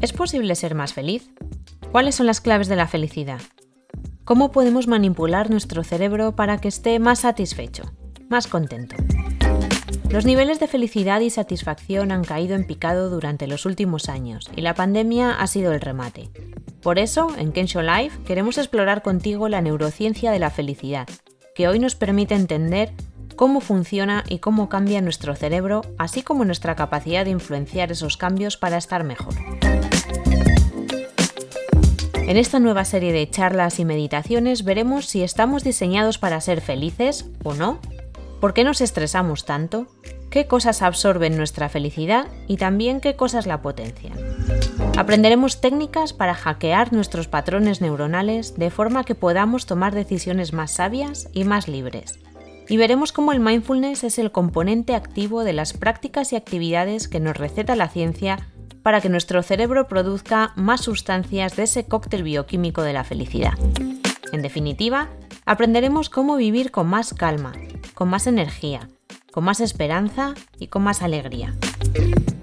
¿Es posible ser más feliz? ¿Cuáles son las claves de la felicidad? ¿Cómo podemos manipular nuestro cerebro para que esté más satisfecho, más contento? Los niveles de felicidad y satisfacción han caído en picado durante los últimos años y la pandemia ha sido el remate. Por eso, en Kensho Life queremos explorar contigo la neurociencia de la felicidad, que hoy nos permite entender cómo funciona y cómo cambia nuestro cerebro, así como nuestra capacidad de influenciar esos cambios para estar mejor. En esta nueva serie de charlas y meditaciones veremos si estamos diseñados para ser felices o no ¿Por qué nos estresamos tanto? ¿Qué cosas absorben nuestra felicidad y también qué cosas la potencian? Aprenderemos técnicas para hackear nuestros patrones neuronales de forma que podamos tomar decisiones más sabias y más libres. Y veremos cómo el mindfulness es el componente activo de las prácticas y actividades que nos receta la ciencia para que nuestro cerebro produzca más sustancias de ese cóctel bioquímico de la felicidad. En definitiva, aprenderemos cómo vivir con más calma, con más energía, con más esperanza y con más alegría.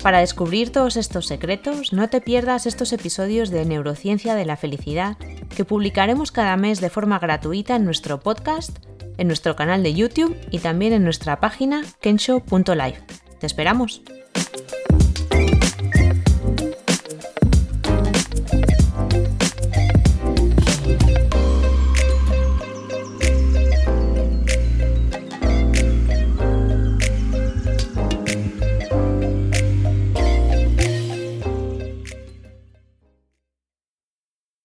Para descubrir todos estos secretos, no te pierdas estos episodios de Neurociencia de la Felicidad que publicaremos cada mes de forma gratuita en nuestro podcast, en nuestro canal de YouTube y también en nuestra página kensho.life. ¡Te esperamos!